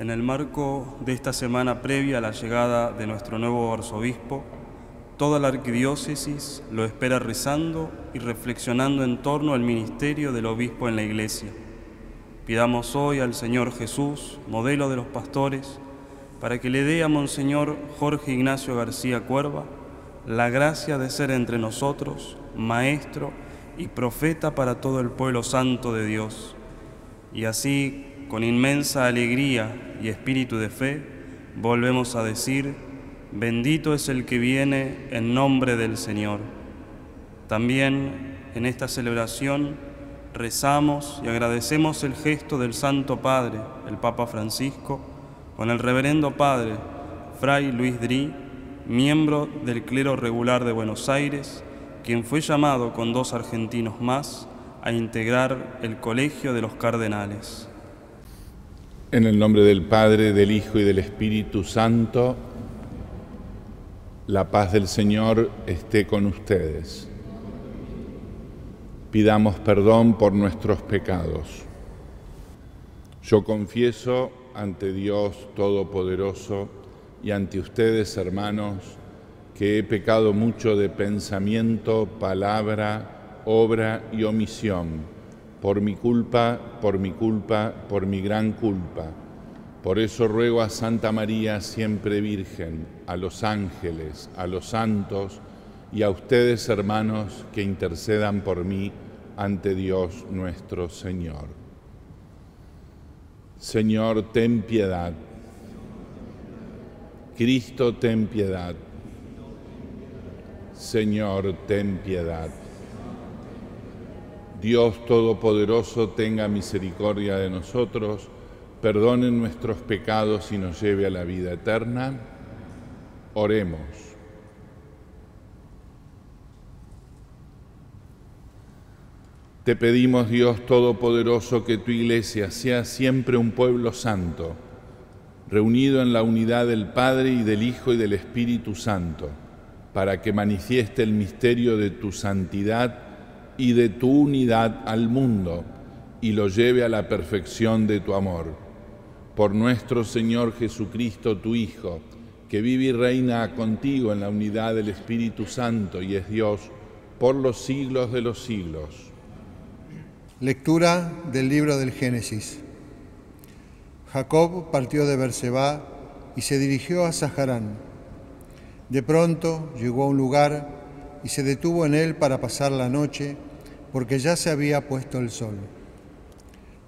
En el marco de esta semana previa a la llegada de nuestro nuevo arzobispo, toda la arquidiócesis lo espera rezando y reflexionando en torno al ministerio del obispo en la iglesia. Pidamos hoy al Señor Jesús, modelo de los pastores, para que le dé a Monseñor Jorge Ignacio García Cuerva la gracia de ser entre nosotros maestro y profeta para todo el pueblo santo de Dios. Y así, con inmensa alegría y espíritu de fe, volvemos a decir, bendito es el que viene en nombre del Señor. También en esta celebración rezamos y agradecemos el gesto del Santo Padre, el Papa Francisco, con el Reverendo Padre, Fray Luis Dri, miembro del clero regular de Buenos Aires, quien fue llamado con dos argentinos más a integrar el Colegio de los Cardenales. En el nombre del Padre, del Hijo y del Espíritu Santo, la paz del Señor esté con ustedes. Pidamos perdón por nuestros pecados. Yo confieso ante Dios Todopoderoso y ante ustedes, hermanos, que he pecado mucho de pensamiento, palabra, obra y omisión, por mi culpa, por mi culpa, por mi gran culpa. Por eso ruego a Santa María, siempre Virgen, a los ángeles, a los santos y a ustedes, hermanos, que intercedan por mí ante Dios nuestro Señor. Señor, ten piedad. Cristo, ten piedad. Señor, ten piedad. Dios Todopoderoso, tenga misericordia de nosotros, perdone nuestros pecados y nos lleve a la vida eterna. Oremos. Te pedimos, Dios Todopoderoso, que tu iglesia sea siempre un pueblo santo, reunido en la unidad del Padre y del Hijo y del Espíritu Santo para que manifieste el misterio de tu santidad y de tu unidad al mundo y lo lleve a la perfección de tu amor. Por nuestro Señor Jesucristo, tu Hijo, que vive y reina contigo en la unidad del Espíritu Santo y es Dios por los siglos de los siglos. Lectura del libro del Génesis. Jacob partió de Berseba y se dirigió a Saharán de pronto llegó a un lugar y se detuvo en él para pasar la noche, porque ya se había puesto el sol.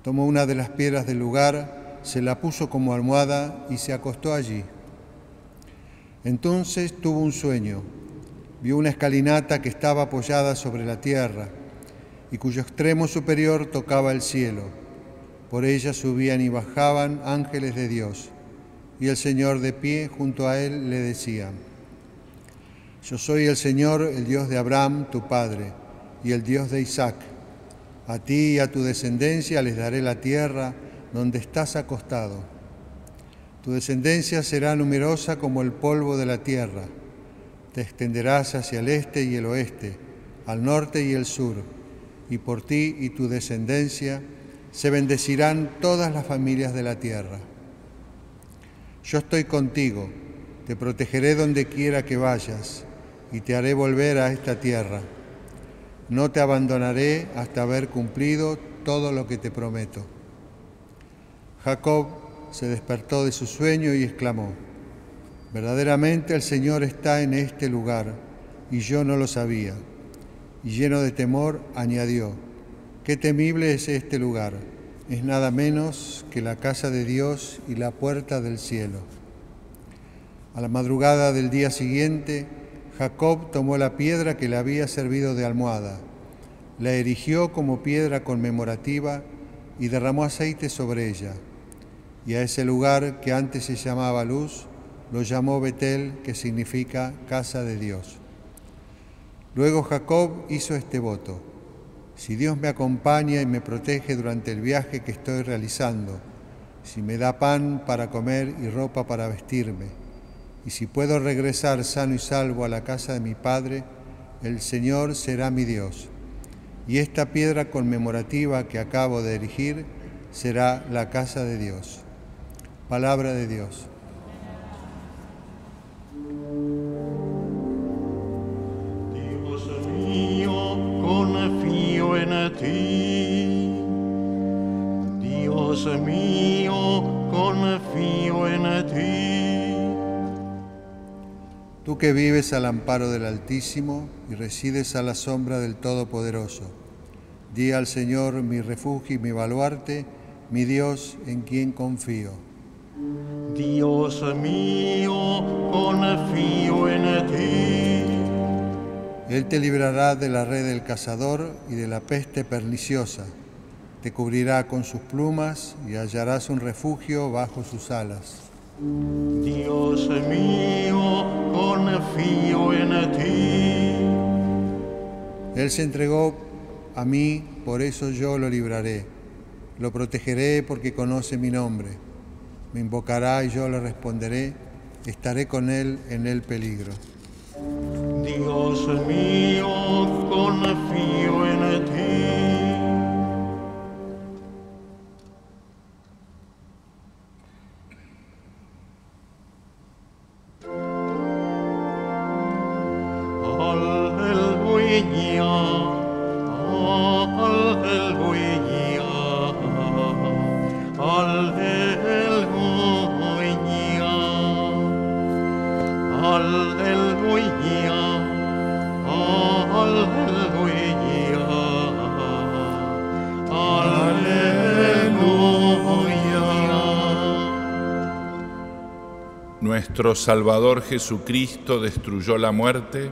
Tomó una de las piedras del lugar, se la puso como almohada y se acostó allí. Entonces tuvo un sueño. Vio una escalinata que estaba apoyada sobre la tierra y cuyo extremo superior tocaba el cielo. Por ella subían y bajaban ángeles de Dios. Y el Señor de pie junto a él le decía, yo soy el Señor, el Dios de Abraham, tu padre, y el Dios de Isaac. A ti y a tu descendencia les daré la tierra donde estás acostado. Tu descendencia será numerosa como el polvo de la tierra. Te extenderás hacia el este y el oeste, al norte y el sur, y por ti y tu descendencia se bendecirán todas las familias de la tierra. Yo estoy contigo, te protegeré donde quiera que vayas y te haré volver a esta tierra. No te abandonaré hasta haber cumplido todo lo que te prometo. Jacob se despertó de su sueño y exclamó, verdaderamente el Señor está en este lugar y yo no lo sabía. Y lleno de temor añadió, qué temible es este lugar, es nada menos que la casa de Dios y la puerta del cielo. A la madrugada del día siguiente, Jacob tomó la piedra que le había servido de almohada, la erigió como piedra conmemorativa y derramó aceite sobre ella. Y a ese lugar que antes se llamaba Luz, lo llamó Betel, que significa casa de Dios. Luego Jacob hizo este voto, si Dios me acompaña y me protege durante el viaje que estoy realizando, si me da pan para comer y ropa para vestirme, y si puedo regresar sano y salvo a la casa de mi Padre, el Señor será mi Dios. Y esta piedra conmemorativa que acabo de erigir será la casa de Dios. Palabra de Dios. Que vives al amparo del Altísimo y resides a la sombra del Todopoderoso, di al Señor mi refugio y mi baluarte, mi Dios en quien confío. Dios mío, confío en ti. Él te librará de la red del cazador y de la peste perniciosa. Te cubrirá con sus plumas y hallarás un refugio bajo sus alas. Dios mío, confío en ti. Él se entregó a mí, por eso yo lo libraré. Lo protegeré porque conoce mi nombre. Me invocará y yo le responderé. Estaré con él en el peligro. Dios mío, confío en ti. Nuestro Salvador Jesucristo destruyó la muerte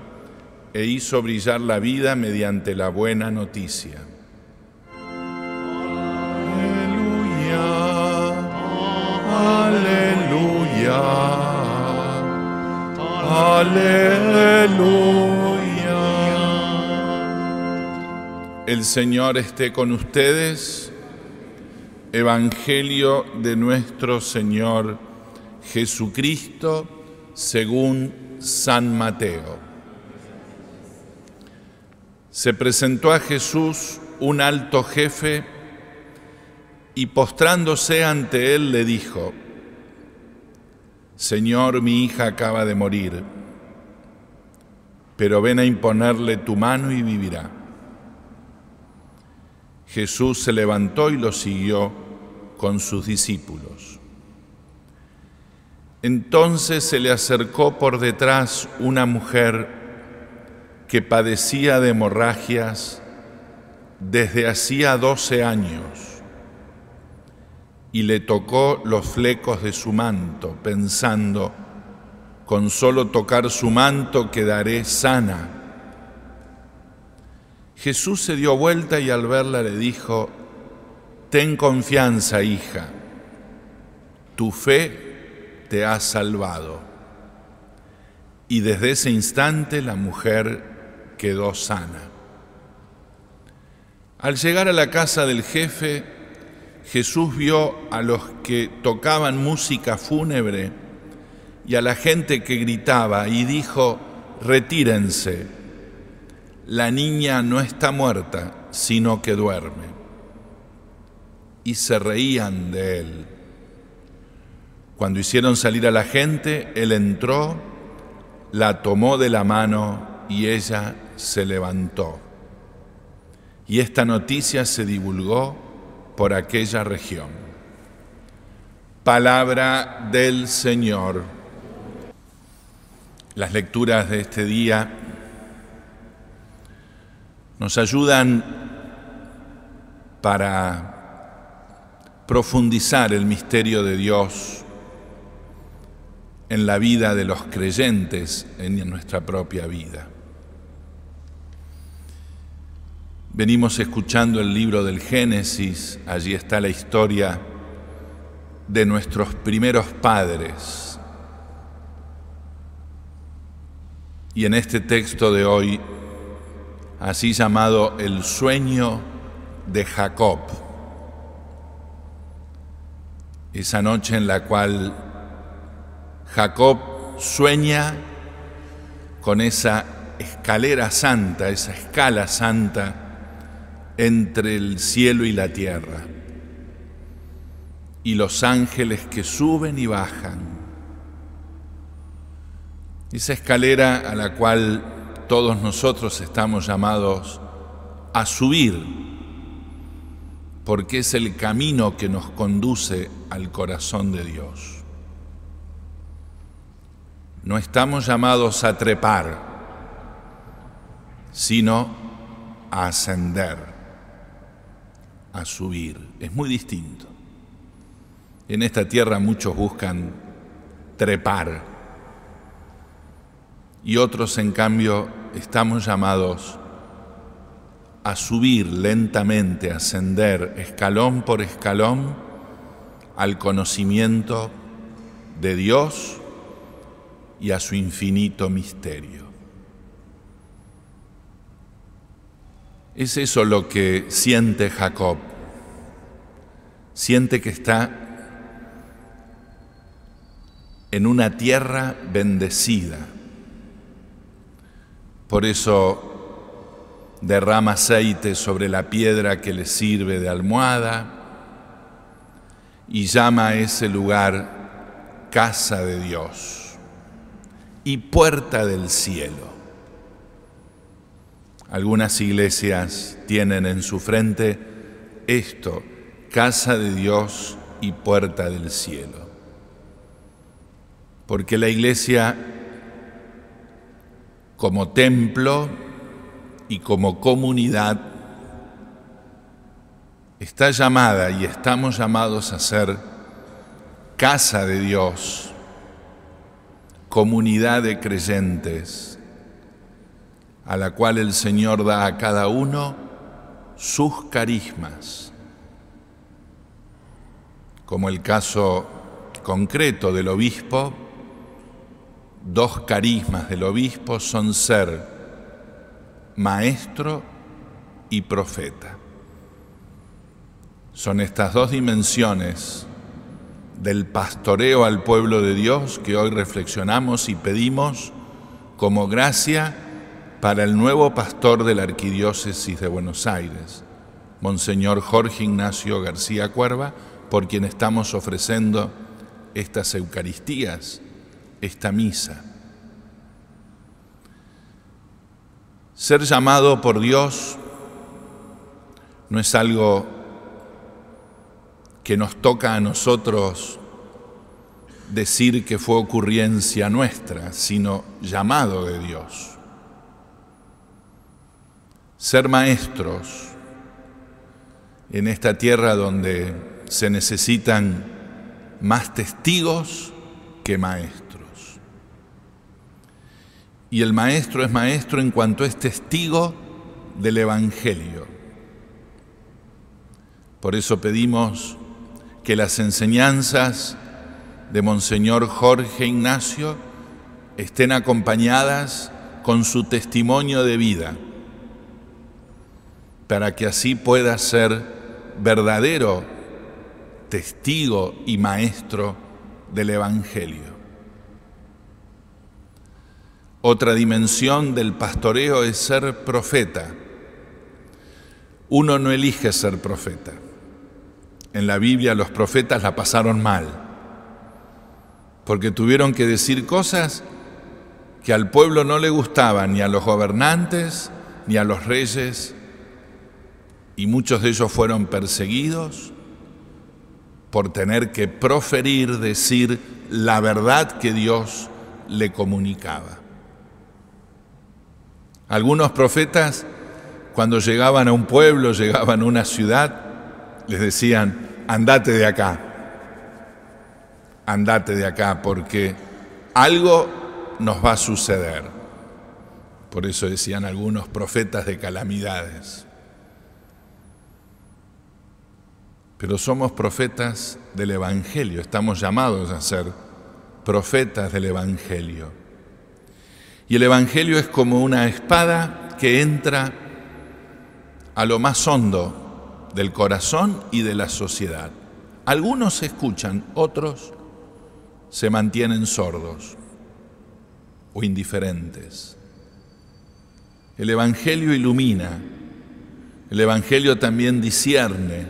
e hizo brillar la vida mediante la buena noticia. Aleluya. Aleluya. El Señor esté con ustedes. Evangelio de nuestro Señor Jesucristo según San Mateo. Se presentó a Jesús un alto jefe y postrándose ante él le dijo, Señor, mi hija acaba de morir, pero ven a imponerle tu mano y vivirá. Jesús se levantó y lo siguió con sus discípulos. Entonces se le acercó por detrás una mujer que padecía de hemorragias desde hacía doce años y le tocó los flecos de su manto, pensando, con solo tocar su manto quedaré sana. Jesús se dio vuelta y al verla le dijo, Ten confianza, hija, tu fe te ha salvado. Y desde ese instante la mujer quedó sana. Al llegar a la casa del jefe, Jesús vio a los que tocaban música fúnebre y a la gente que gritaba y dijo, retírense, la niña no está muerta, sino que duerme. Y se reían de él. Cuando hicieron salir a la gente, él entró, la tomó de la mano y ella se levantó. Y esta noticia se divulgó por aquella región. Palabra del Señor. Las lecturas de este día nos ayudan para profundizar el misterio de Dios en la vida de los creyentes, en nuestra propia vida. Venimos escuchando el libro del Génesis, allí está la historia de nuestros primeros padres. Y en este texto de hoy, así llamado el sueño de Jacob, esa noche en la cual Jacob sueña con esa escalera santa, esa escala santa entre el cielo y la tierra. y los ángeles que suben y bajan. Esa escalera a la cual todos nosotros estamos llamados a subir, porque es el camino que nos conduce al corazón de Dios. No estamos llamados a trepar, sino a ascender, a subir. Es muy distinto. En esta tierra muchos buscan trepar y otros en cambio estamos llamados a subir lentamente, a ascender escalón por escalón al conocimiento de Dios y a su infinito misterio. Es eso lo que siente Jacob. Siente que está en una tierra bendecida. Por eso derrama aceite sobre la piedra que le sirve de almohada y llama a ese lugar casa de Dios y puerta del cielo. Algunas iglesias tienen en su frente esto, casa de Dios y puerta del cielo. Porque la iglesia como templo y como comunidad está llamada y estamos llamados a ser casa de Dios comunidad de creyentes, a la cual el Señor da a cada uno sus carismas, como el caso concreto del obispo, dos carismas del obispo son ser maestro y profeta. Son estas dos dimensiones del pastoreo al pueblo de Dios que hoy reflexionamos y pedimos como gracia para el nuevo pastor de la Arquidiócesis de Buenos Aires, Monseñor Jorge Ignacio García Cuerva, por quien estamos ofreciendo estas Eucaristías, esta misa. Ser llamado por Dios no es algo que nos toca a nosotros decir que fue ocurrencia nuestra, sino llamado de Dios. Ser maestros en esta tierra donde se necesitan más testigos que maestros. Y el maestro es maestro en cuanto es testigo del Evangelio. Por eso pedimos que las enseñanzas de Monseñor Jorge Ignacio estén acompañadas con su testimonio de vida, para que así pueda ser verdadero testigo y maestro del Evangelio. Otra dimensión del pastoreo es ser profeta. Uno no elige ser profeta en la Biblia los profetas la pasaron mal, porque tuvieron que decir cosas que al pueblo no le gustaban, ni a los gobernantes, ni a los reyes, y muchos de ellos fueron perseguidos por tener que proferir, decir la verdad que Dios le comunicaba. Algunos profetas, cuando llegaban a un pueblo, llegaban a una ciudad, les decían, andate de acá, andate de acá, porque algo nos va a suceder. Por eso decían algunos profetas de calamidades. Pero somos profetas del Evangelio, estamos llamados a ser profetas del Evangelio. Y el Evangelio es como una espada que entra a lo más hondo del corazón y de la sociedad. Algunos escuchan, otros se mantienen sordos o indiferentes. El Evangelio ilumina, el Evangelio también discierne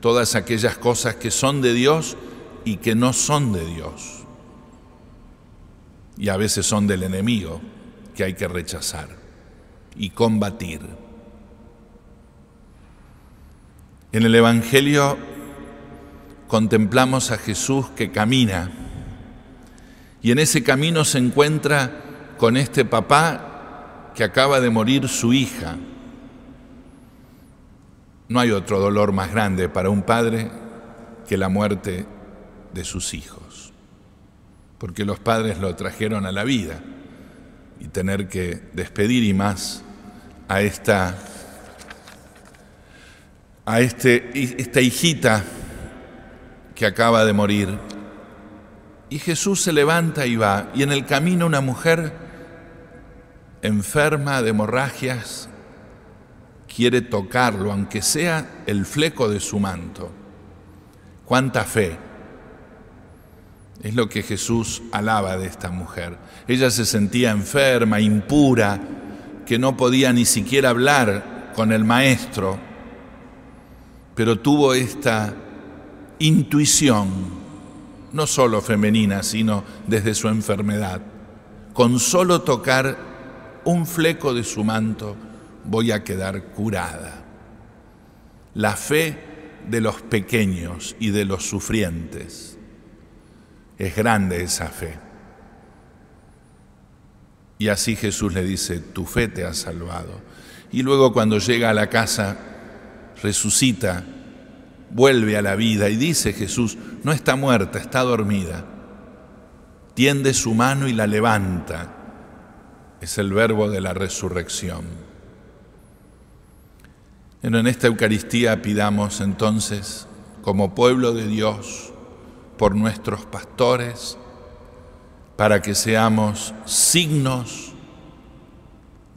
todas aquellas cosas que son de Dios y que no son de Dios. Y a veces son del enemigo que hay que rechazar y combatir. En el Evangelio contemplamos a Jesús que camina. Y en ese camino se encuentra con este papá que acaba de morir su hija. No hay otro dolor más grande para un padre que la muerte de sus hijos, porque los padres lo trajeron a la vida. Y tener que despedir y más a esta a este, esta hijita que acaba de morir. Y Jesús se levanta y va, y en el camino una mujer enferma de hemorragias quiere tocarlo, aunque sea el fleco de su manto. Cuánta fe. Es lo que Jesús alaba de esta mujer. Ella se sentía enferma, impura, que no podía ni siquiera hablar con el maestro, pero tuvo esta intuición, no solo femenina, sino desde su enfermedad. Con solo tocar un fleco de su manto voy a quedar curada. La fe de los pequeños y de los sufrientes. Es grande esa fe. Y así Jesús le dice, tu fe te ha salvado. Y luego cuando llega a la casa, resucita, vuelve a la vida y dice Jesús, no está muerta, está dormida. Tiende su mano y la levanta. Es el verbo de la resurrección. Pero en esta Eucaristía pidamos entonces, como pueblo de Dios, por nuestros pastores, para que seamos signos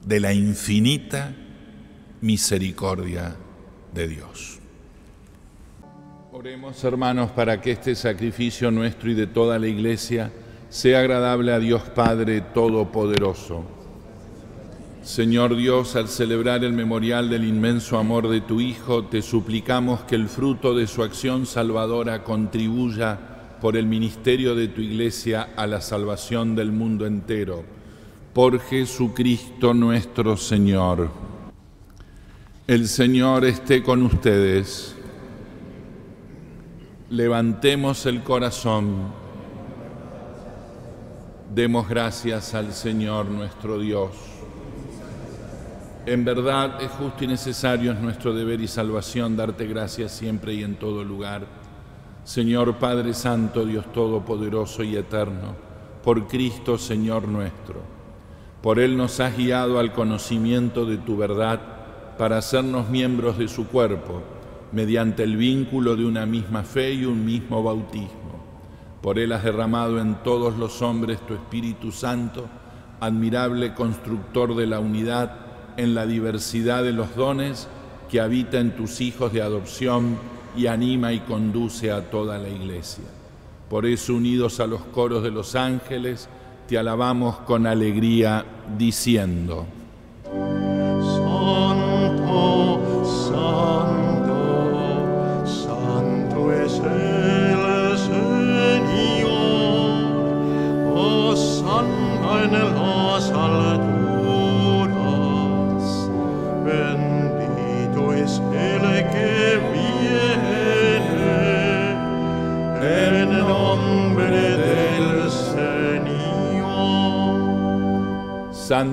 de la infinita misericordia de Dios. Oremos hermanos para que este sacrificio nuestro y de toda la iglesia sea agradable a Dios Padre Todopoderoso. Señor Dios, al celebrar el memorial del inmenso amor de tu Hijo, te suplicamos que el fruto de su acción salvadora contribuya por el ministerio de tu iglesia a la salvación del mundo entero. Por Jesucristo nuestro Señor. El Señor esté con ustedes. Levantemos el corazón. Demos gracias al Señor nuestro Dios. En verdad es justo y necesario, es nuestro deber y salvación darte gracias siempre y en todo lugar Señor Padre Santo, Dios Todopoderoso y Eterno, por Cristo Señor nuestro. Por Él nos has guiado al conocimiento de tu verdad para hacernos miembros de su cuerpo, mediante el vínculo de una misma fe y un mismo bautismo. Por Él has derramado en todos los hombres tu Espíritu Santo, admirable constructor de la unidad en la diversidad de los dones que habita en tus hijos de adopción y anima y conduce a toda la iglesia. Por eso, unidos a los coros de los ángeles, te alabamos con alegría diciendo,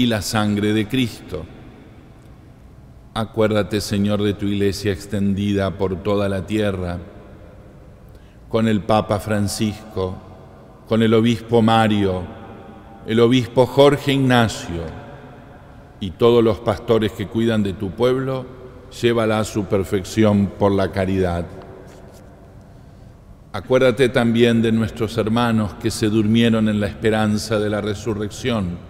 y la sangre de Cristo. Acuérdate, Señor, de tu iglesia extendida por toda la tierra, con el Papa Francisco, con el obispo Mario, el obispo Jorge Ignacio y todos los pastores que cuidan de tu pueblo, llévala a su perfección por la caridad. Acuérdate también de nuestros hermanos que se durmieron en la esperanza de la resurrección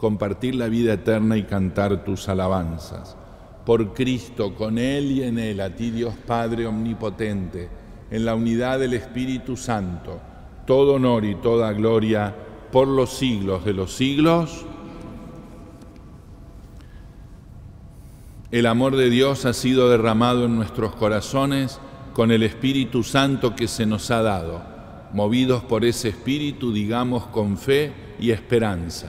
compartir la vida eterna y cantar tus alabanzas. Por Cristo, con Él y en Él, a ti Dios Padre Omnipotente, en la unidad del Espíritu Santo, todo honor y toda gloria por los siglos de los siglos. El amor de Dios ha sido derramado en nuestros corazones con el Espíritu Santo que se nos ha dado movidos por ese espíritu, digamos con fe y esperanza.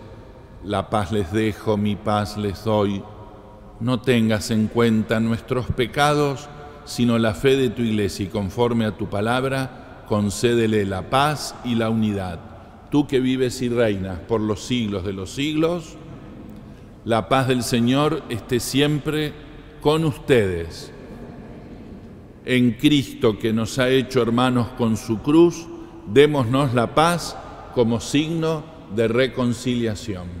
la paz les dejo, mi paz les doy, no tengas en cuenta nuestros pecados, sino la fe de tu iglesia y conforme a tu palabra, concédele la paz y la unidad. Tú que vives y reinas por los siglos de los siglos, la paz del Señor esté siempre con ustedes. En Cristo que nos ha hecho hermanos con su cruz, démonos la paz como signo de reconciliación.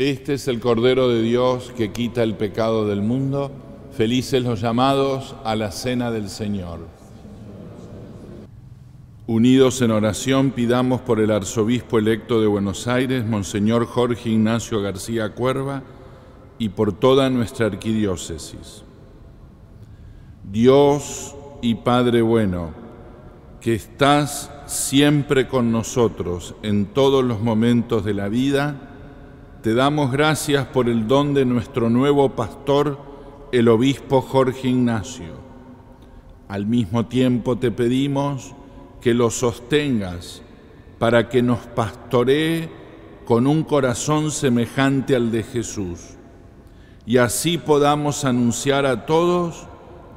Este es el Cordero de Dios que quita el pecado del mundo. Felices los llamados a la cena del Señor. Unidos en oración, pidamos por el arzobispo electo de Buenos Aires, Monseñor Jorge Ignacio García Cuerva, y por toda nuestra arquidiócesis. Dios y Padre bueno, que estás siempre con nosotros en todos los momentos de la vida, te damos gracias por el don de nuestro nuevo pastor, el obispo Jorge Ignacio. Al mismo tiempo te pedimos que lo sostengas para que nos pastoree con un corazón semejante al de Jesús y así podamos anunciar a todos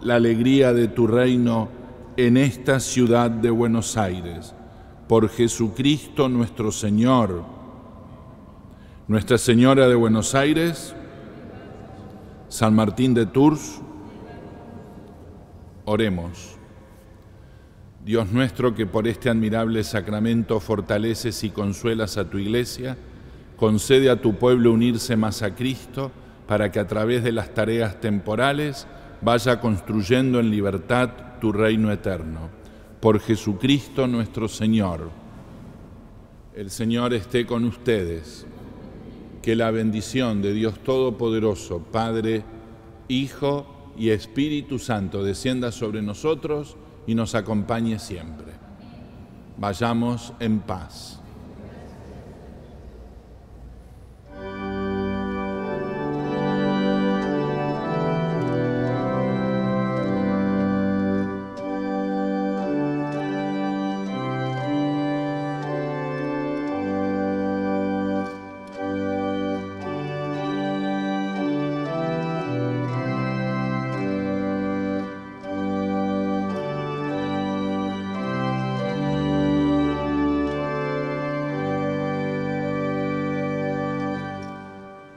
la alegría de tu reino en esta ciudad de Buenos Aires. Por Jesucristo nuestro Señor. Nuestra Señora de Buenos Aires, San Martín de Tours, oremos. Dios nuestro que por este admirable sacramento fortaleces y consuelas a tu iglesia, concede a tu pueblo unirse más a Cristo para que a través de las tareas temporales vaya construyendo en libertad tu reino eterno. Por Jesucristo nuestro Señor. El Señor esté con ustedes. Que la bendición de Dios Todopoderoso, Padre, Hijo y Espíritu Santo descienda sobre nosotros y nos acompañe siempre. Vayamos en paz.